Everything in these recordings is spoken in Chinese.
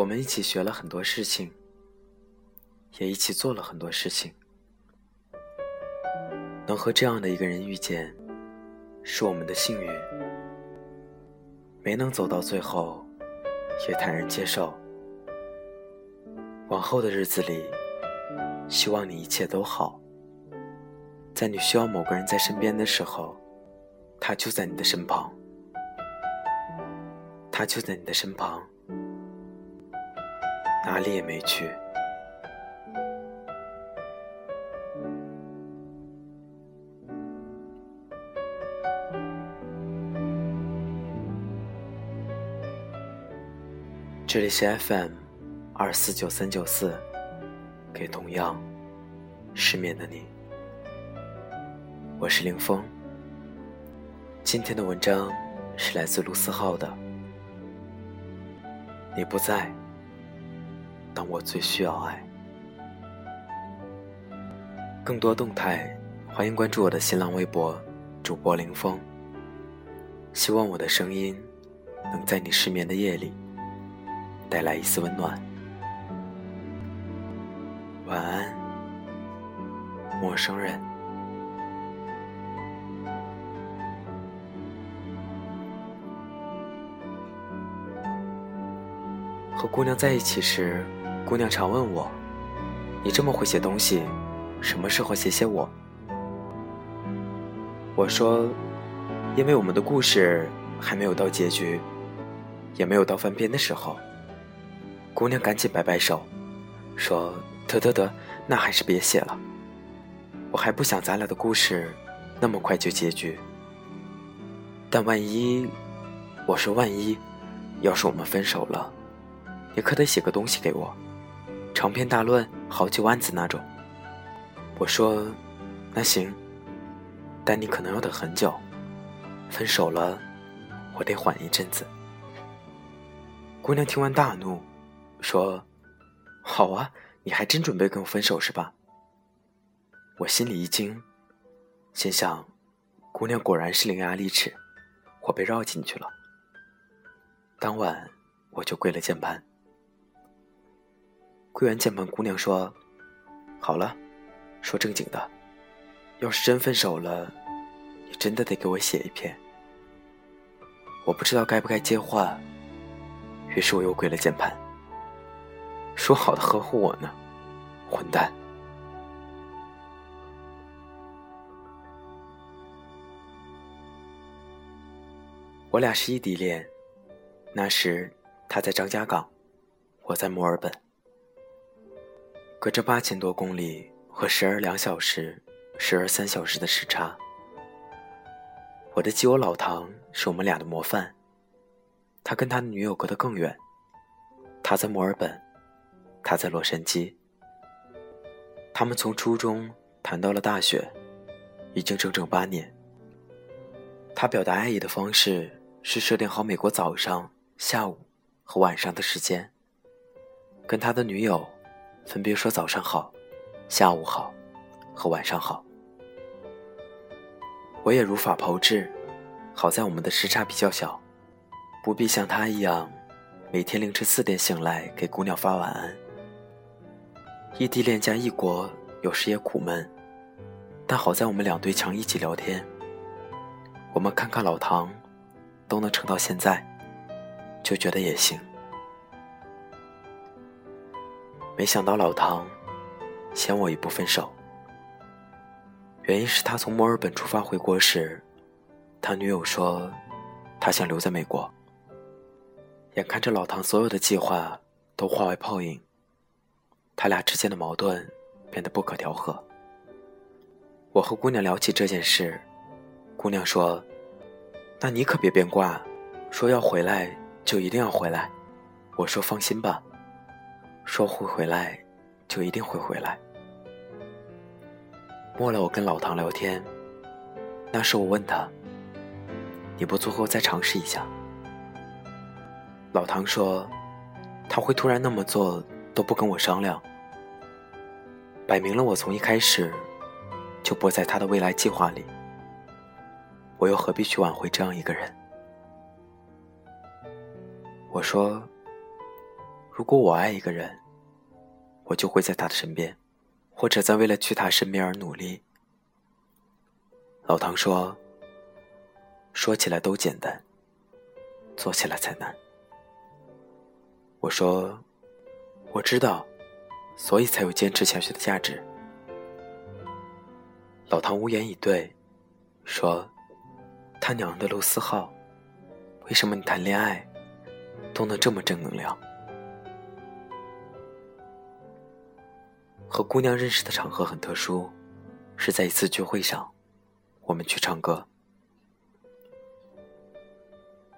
我们一起学了很多事情，也一起做了很多事情。能和这样的一个人遇见，是我们的幸运。没能走到最后，也坦然接受。往后的日子里，希望你一切都好。在你需要某个人在身边的时候，他就在你的身旁，他就在你的身旁。哪里也没去。这里是 FM 二四九三九四，给同样失眠的你，我是林峰。今天的文章是来自卢思浩的，你不在。当我最需要爱，更多动态，欢迎关注我的新浪微博，主播林峰。希望我的声音能在你失眠的夜里带来一丝温暖。晚安，陌生人。和姑娘在一起时。姑娘常问我：“你这么会写东西，什么时候写写我？”我说：“因为我们的故事还没有到结局，也没有到翻篇的时候。”姑娘赶紧摆摆手，说：“得得得，那还是别写了。我还不想咱俩的故事那么快就结局。但万一……我说万一，要是我们分手了，你可得写个东西给我。”长篇大论，好几万字那种。我说：“那行，但你可能要等很久。分手了，我得缓一阵子。”姑娘听完大怒，说：“好啊，你还真准备跟我分手是吧？”我心里一惊，心想：姑娘果然是伶牙俐齿，我被绕进去了。当晚，我就跪了键盘。柜员键盘姑娘说：“好了，说正经的，要是真分手了，你真的得给我写一篇。”我不知道该不该接话，于是我又跪了键盘。说好的呵护我呢，混蛋！我俩是异地恋，那时他在张家港，我在墨尔本。隔着八千多公里和时而两小时、时而三小时的时差，我的基友老唐是我们俩的模范。他跟他的女友隔得更远，他在墨尔本，他在洛杉矶。他们从初中谈到了大学，已经整整八年。他表达爱意的方式是设定好美国早上、下午和晚上的时间，跟他的女友。分别说早上好，下午好，和晚上好。我也如法炮制，好在我们的时差比较小，不必像他一样，每天凌晨四点醒来给姑娘发晚安。异地恋加异国，有时也苦闷，但好在我们两对墙一起聊天。我们看看老唐，都能撑到现在，就觉得也行。没想到老唐先我一步分手，原因是他从墨尔本出发回国时，他女友说他想留在美国。眼看着老唐所有的计划都化为泡影，他俩之间的矛盾变得不可调和。我和姑娘聊起这件事，姑娘说：“那你可别变卦，说要回来就一定要回来。”我说：“放心吧。”说会回来，就一定会回来。末了，我跟老唐聊天，那时我问他：“你不最后再尝试一下？”老唐说：“他会突然那么做，都不跟我商量，摆明了我从一开始就不在他的未来计划里。我又何必去挽回这样一个人？”我说。如果我爱一个人，我就会在他的身边，或者在为了去他身边而努力。老唐说：“说起来都简单，做起来才难。”我说：“我知道，所以才有坚持下去的价值。”老唐无言以对，说：“他娘的，陆思浩，为什么你谈恋爱都能这么正能量？”和姑娘认识的场合很特殊，是在一次聚会上，我们去唱歌。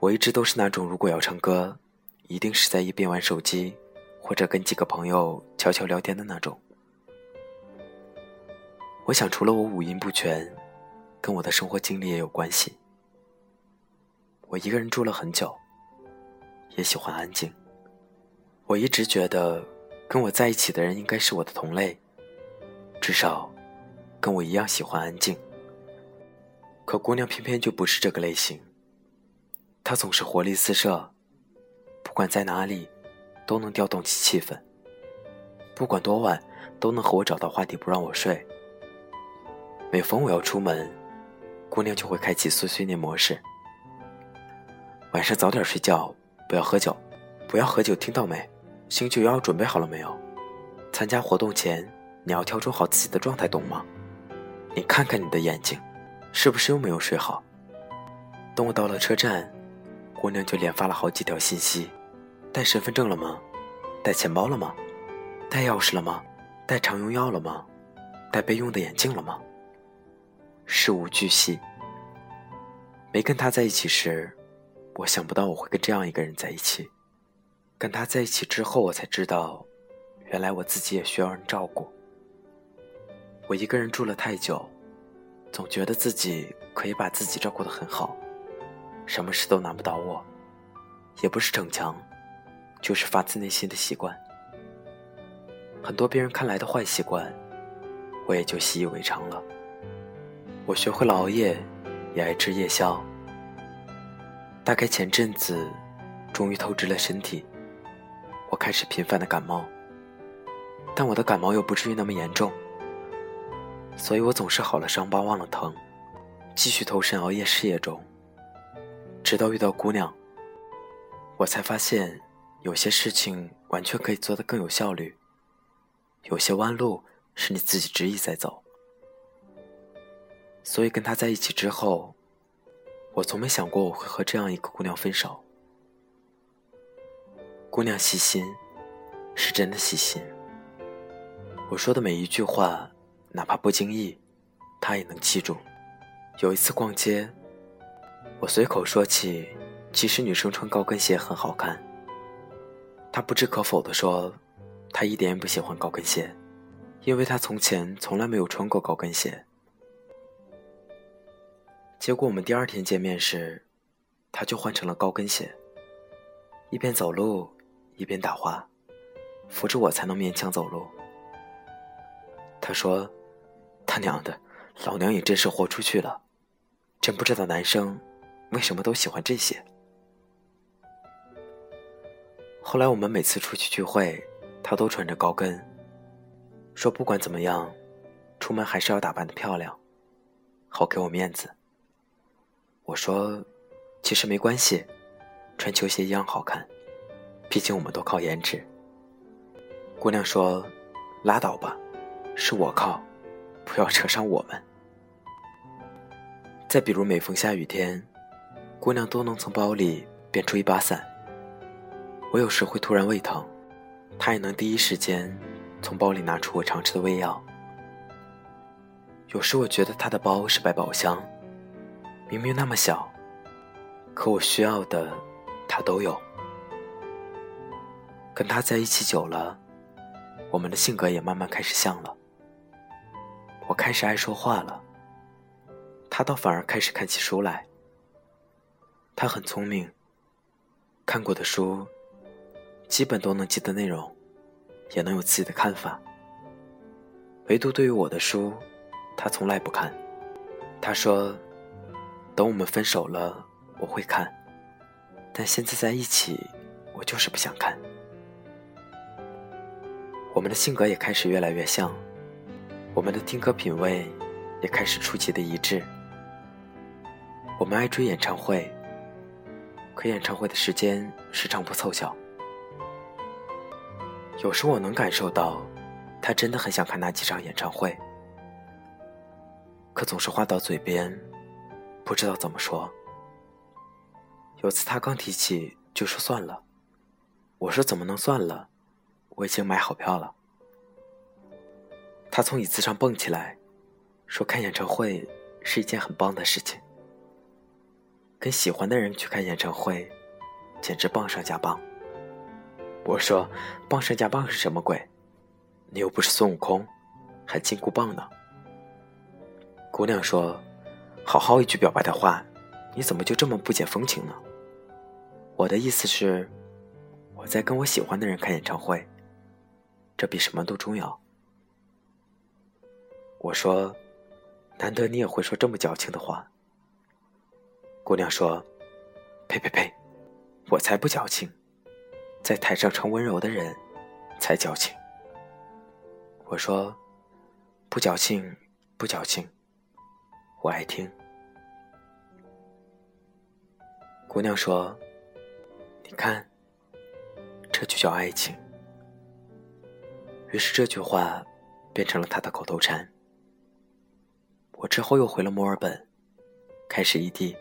我一直都是那种如果要唱歌，一定是在一边玩手机，或者跟几个朋友悄悄聊天的那种。我想，除了我五音不全，跟我的生活经历也有关系。我一个人住了很久，也喜欢安静。我一直觉得，跟我在一起的人应该是我的同类，至少跟我一样喜欢安静。可姑娘偏偏就不是这个类型，她总是活力四射，不管在哪里，都能调动起气氛。不管多晚，都能和我找到话题不让我睡。每逢我要出门，姑娘就会开启碎碎念模式。晚上早点睡觉，不要喝酒，不要喝酒，听到没？醒酒药准备好了没有？参加活动前，你要调整好自己的状态，懂吗？你看看你的眼睛，是不是又没有睡好？等我到了车站，姑娘就连发了好几条信息：带身份证了吗？带钱包了吗？带钥匙了吗？带常用药了吗？带备用的眼镜了吗？事无巨细。没跟他在一起时，我想不到我会跟这样一个人在一起。跟他在一起之后，我才知道，原来我自己也需要人照顾。我一个人住了太久，总觉得自己可以把自己照顾得很好，什么事都难不倒我。也不是逞强，就是发自内心的习惯。很多别人看来的坏习惯，我也就习以为常了。我学会了熬夜，也爱吃夜宵。大概前阵子，终于透支了身体，我开始频繁的感冒。但我的感冒又不至于那么严重，所以我总是好了伤疤忘了疼，继续投身熬夜事业中。直到遇到姑娘，我才发现，有些事情完全可以做得更有效率，有些弯路是你自己执意在走。所以跟他在一起之后，我从没想过我会和这样一个姑娘分手。姑娘细心，是真的细心。我说的每一句话，哪怕不经意，她也能记住。有一次逛街，我随口说起，其实女生穿高跟鞋很好看。她不置可否地说，她一点也不喜欢高跟鞋，因为她从前从来没有穿过高跟鞋。结果我们第二天见面时，他就换成了高跟鞋。一边走路一边打滑，扶着我才能勉强走路。他说：“他娘的，老娘也真是豁出去了，真不知道男生为什么都喜欢这些。”后来我们每次出去聚会，他都穿着高跟，说不管怎么样，出门还是要打扮的漂亮，好给我面子。我说：“其实没关系，穿球鞋一样好看，毕竟我们都靠颜值。”姑娘说：“拉倒吧，是我靠，不要扯上我们。”再比如每逢下雨天，姑娘都能从包里变出一把伞。我有时会突然胃疼，她也能第一时间从包里拿出我常吃的胃药。有时我觉得她的包是百宝箱。明明那么小，可我需要的，她都有。跟他在一起久了，我们的性格也慢慢开始像了。我开始爱说话了，他倒反而开始看起书来。他很聪明，看过的书，基本都能记得内容，也能有自己的看法。唯独对于我的书，他从来不看。他说。等我们分手了，我会看。但现在在一起，我就是不想看。我们的性格也开始越来越像，我们的听歌品味也开始出奇的一致。我们爱追演唱会，可演唱会的时间时常不凑巧。有时我能感受到，他真的很想看那几场演唱会，可总是话到嘴边，不知道怎么说。有次他刚提起，就说算了。我说怎么能算了？我已经买好票了。他从椅子上蹦起来，说看演唱会是一件很棒的事情。跟喜欢的人去看演唱会，简直棒上加棒。我说：“棒上加棒是什么鬼？你又不是孙悟空，还金箍棒呢？”姑娘说：“好好一句表白的话，你怎么就这么不解风情呢？”我的意思是，我在跟我喜欢的人看演唱会，这比什么都重要。我说：“难得你也会说这么矫情的话。”姑娘说：“呸呸呸，我才不矫情，在台上唱温柔的人才矫情。”我说：“不矫情，不矫情，我爱听。”姑娘说：“你看，这就叫爱情。”于是这句话变成了他的口头禅。我之后又回了墨尔本，开始异地。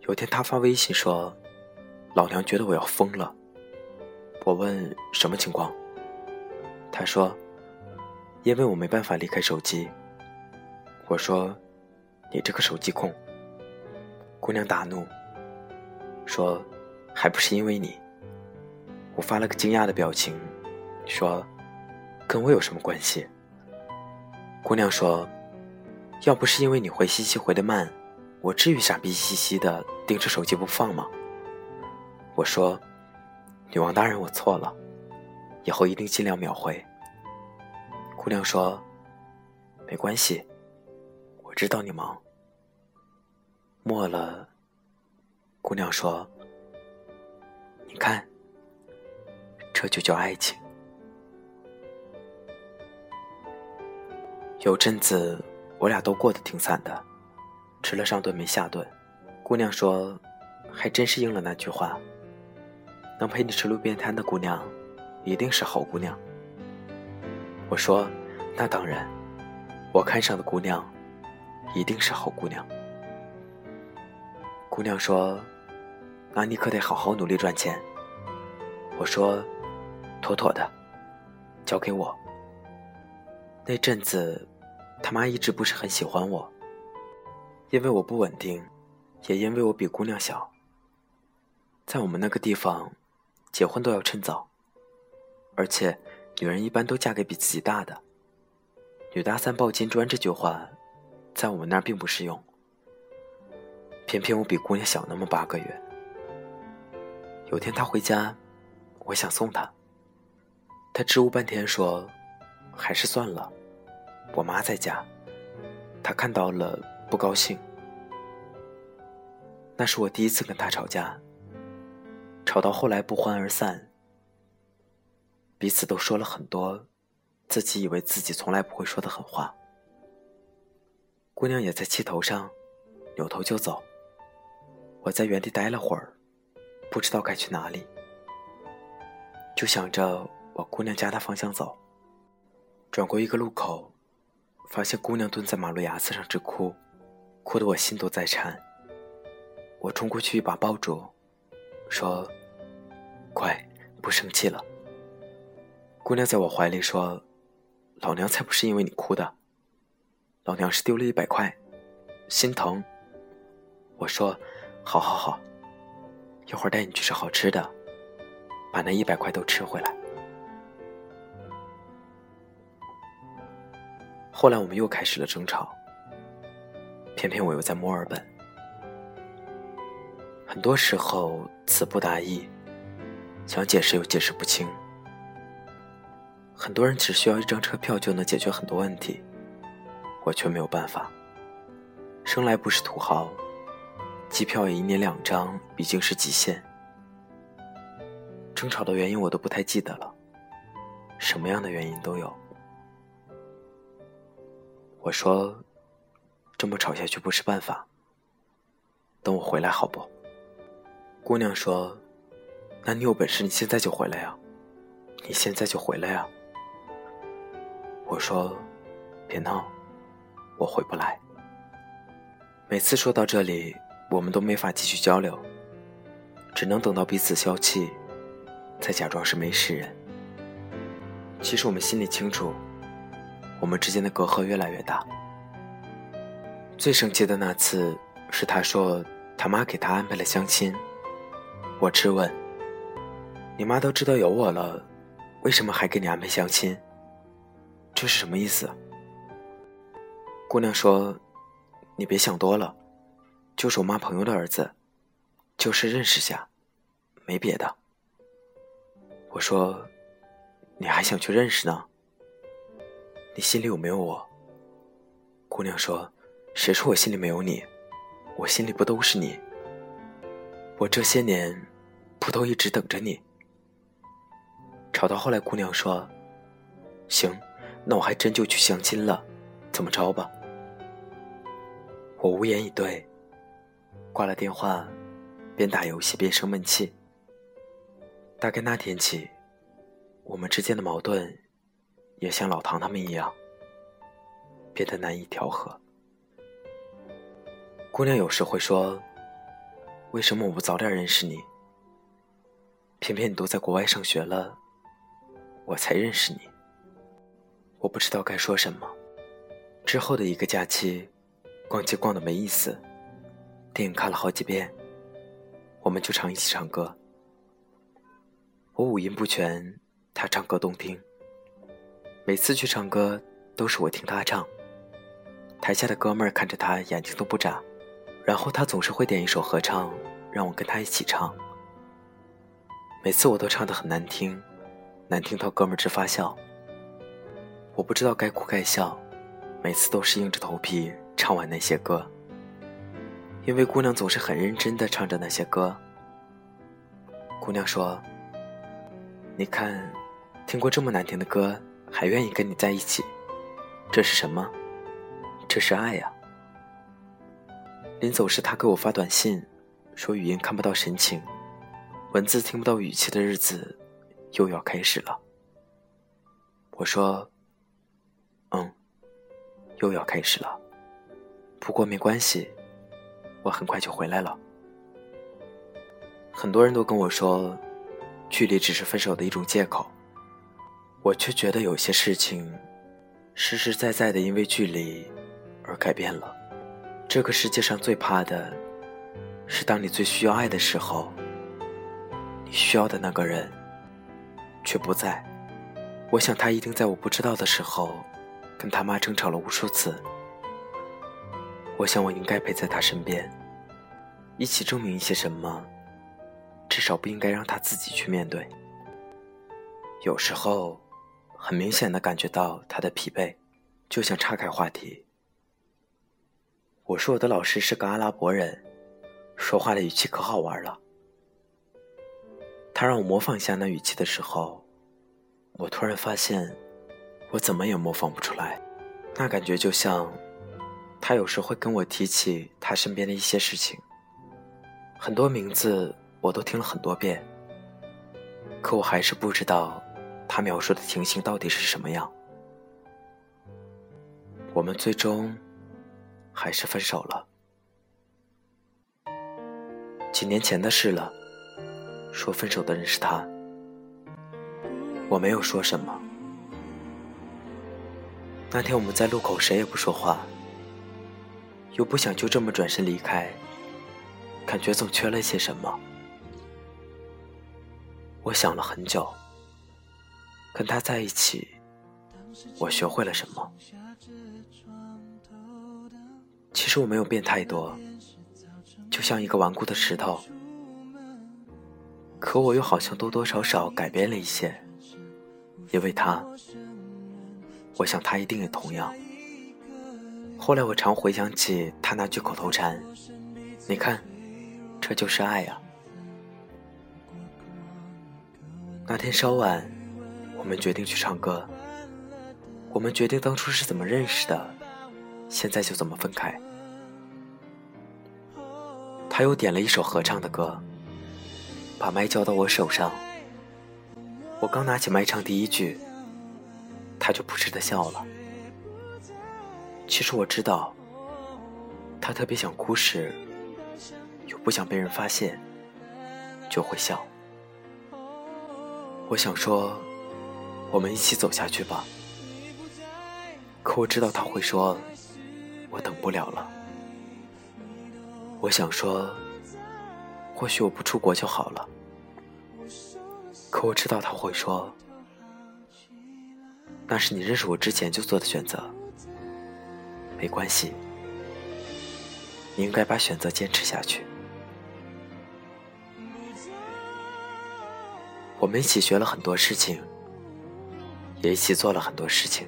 有天他发微信说：“老娘觉得我要疯了。”我问什么情况，他说：“因为我没办法离开手机。”我说：“你这个手机控。”姑娘大怒，说：“还不是因为你。”我发了个惊讶的表情，你说：“跟我有什么关系？”姑娘说：“要不是因为你回信息回的慢。”我至于傻逼兮兮的盯着手机不放吗？我说：“女王大人，我错了，以后一定尽量秒回。”姑娘说：“没关系，我知道你忙。”默了，姑娘说：“你看，这就叫爱情。”有阵子，我俩都过得挺惨的。吃了上顿没下顿，姑娘说：“还真是应了那句话，能陪你吃路边摊的姑娘，一定是好姑娘。”我说：“那当然，我看上的姑娘，一定是好姑娘。”姑娘说：“那你可得好好努力赚钱。”我说：“妥妥的，交给我。”那阵子，他妈一直不是很喜欢我。因为我不稳定，也因为我比姑娘小。在我们那个地方，结婚都要趁早，而且女人一般都嫁给比自己大的。女大三抱金砖这句话，在我们那儿并不适用。偏偏我比姑娘小那么八个月。有天她回家，我想送她，她支吾半天说：“还是算了，我妈在家，她看到了。”不高兴，那是我第一次跟她吵架。吵到后来不欢而散，彼此都说了很多自己以为自己从来不会说的狠话。姑娘也在气头上，扭头就走。我在原地待了会儿，不知道该去哪里，就想着往姑娘家的方向走。转过一个路口，发现姑娘蹲在马路牙子上直哭。哭得我心都在颤。我冲过去一把抱住，说：“乖，不生气了。”姑娘在我怀里说：“老娘才不是因为你哭的，老娘是丢了一百块，心疼。”我说：“好好好，一会儿带你去吃好吃的，把那一百块都吃回来。”后来我们又开始了争吵。偏偏我又在墨尔本，很多时候词不达意，想解释又解释不清。很多人只需要一张车票就能解决很多问题，我却没有办法。生来不是土豪，机票也一年两张已经是极限。争吵的原因我都不太记得了，什么样的原因都有。我说，这么吵下去不是办法。等我回来好不？姑娘说：“那你有本事你现在就回来呀！你现在就回来呀！”我说：“别闹，我回不来。”每次说到这里，我们都没法继续交流，只能等到彼此消气，才假装是没事人。其实我们心里清楚。我们之间的隔阂越来越大。最生气的那次是他说他妈给他安排了相亲，我质问：“你妈都知道有我了，为什么还给你安排相亲？这是什么意思？”姑娘说：“你别想多了，就是我妈朋友的儿子，就是认识下，没别的。”我说：“你还想去认识呢？”你心里有没有我？姑娘说：“谁说我心里没有你？我心里不都是你？我这些年不都一直等着你？”吵到后来，姑娘说：“行，那我还真就去相亲了，怎么着吧？”我无言以对，挂了电话，边打游戏边生闷气。大概那天起，我们之间的矛盾。也像老唐他们一样，变得难以调和。姑娘有时会说：“为什么我不早点认识你？偏偏你都在国外上学了，我才认识你。”我不知道该说什么。之后的一个假期，逛街逛的没意思，电影看了好几遍，我们就常一起唱歌。我五音不全，他唱歌动听。每次去唱歌，都是我听他唱。台下的哥们儿看着他，眼睛都不眨。然后他总是会点一首合唱，让我跟他一起唱。每次我都唱得很难听，难听到哥们儿直发笑。我不知道该哭该笑，每次都是硬着头皮唱完那些歌。因为姑娘总是很认真地唱着那些歌。姑娘说：“你看，听过这么难听的歌。”还愿意跟你在一起，这是什么？这是爱呀！临走时，他给我发短信，说语音看不到神情，文字听不到语气的日子又要开始了。我说：“嗯，又要开始了。不过没关系，我很快就回来了。”很多人都跟我说，距离只是分手的一种借口。我却觉得有些事情，实实在在的因为距离而改变了。这个世界上最怕的，是当你最需要爱的时候，你需要的那个人却不在。我想他一定在我不知道的时候，跟他妈争吵了无数次。我想我应该陪在他身边，一起证明一些什么，至少不应该让他自己去面对。有时候。很明显的感觉到他的疲惫，就想岔开话题。我说我的老师是个阿拉伯人，说话的语气可好玩了。他让我模仿一下那语气的时候，我突然发现，我怎么也模仿不出来。那感觉就像，他有时会跟我提起他身边的一些事情，很多名字我都听了很多遍，可我还是不知道。他描述的情形到底是什么样？我们最终还是分手了。几年前的事了。说分手的人是他，我没有说什么。那天我们在路口，谁也不说话，又不想就这么转身离开，感觉总缺了些什么。我想了很久。跟他在一起，我学会了什么？其实我没有变太多，就像一个顽固的石头。可我又好像多多少少改变了一些，因为他，我想他一定也同样。后来我常回想起他那句口头禅：“你看，这就是爱呀。”那天稍晚。我们决定去唱歌。我们决定当初是怎么认识的，现在就怎么分开。他又点了一首合唱的歌，把麦交到我手上。我刚拿起麦唱第一句，他就扑哧的笑了。其实我知道，他特别想哭时，又不想被人发现，就会笑。我想说，我们一起走下去吧。可我知道他会说，我等不了了。我想说，或许我不出国就好了。可我知道他会说，那是你认识我之前就做的选择。没关系，你应该把选择坚持下去。我们一起学了很多事情，也一起做了很多事情。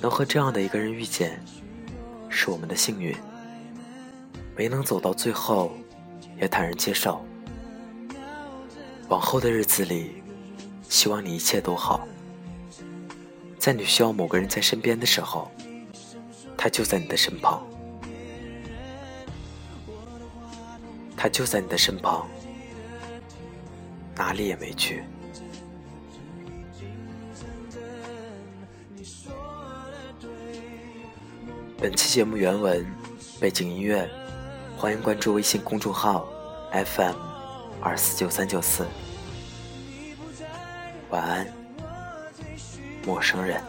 能和这样的一个人遇见，是我们的幸运。没能走到最后，也坦然接受。往后的日子里，希望你一切都好。在你需要某个人在身边的时候，他就在你的身旁。他就在你的身旁，哪里也没去。本期节目原文、背景音乐，欢迎关注微信公众号 FM 二四九三九四。晚安，陌生人。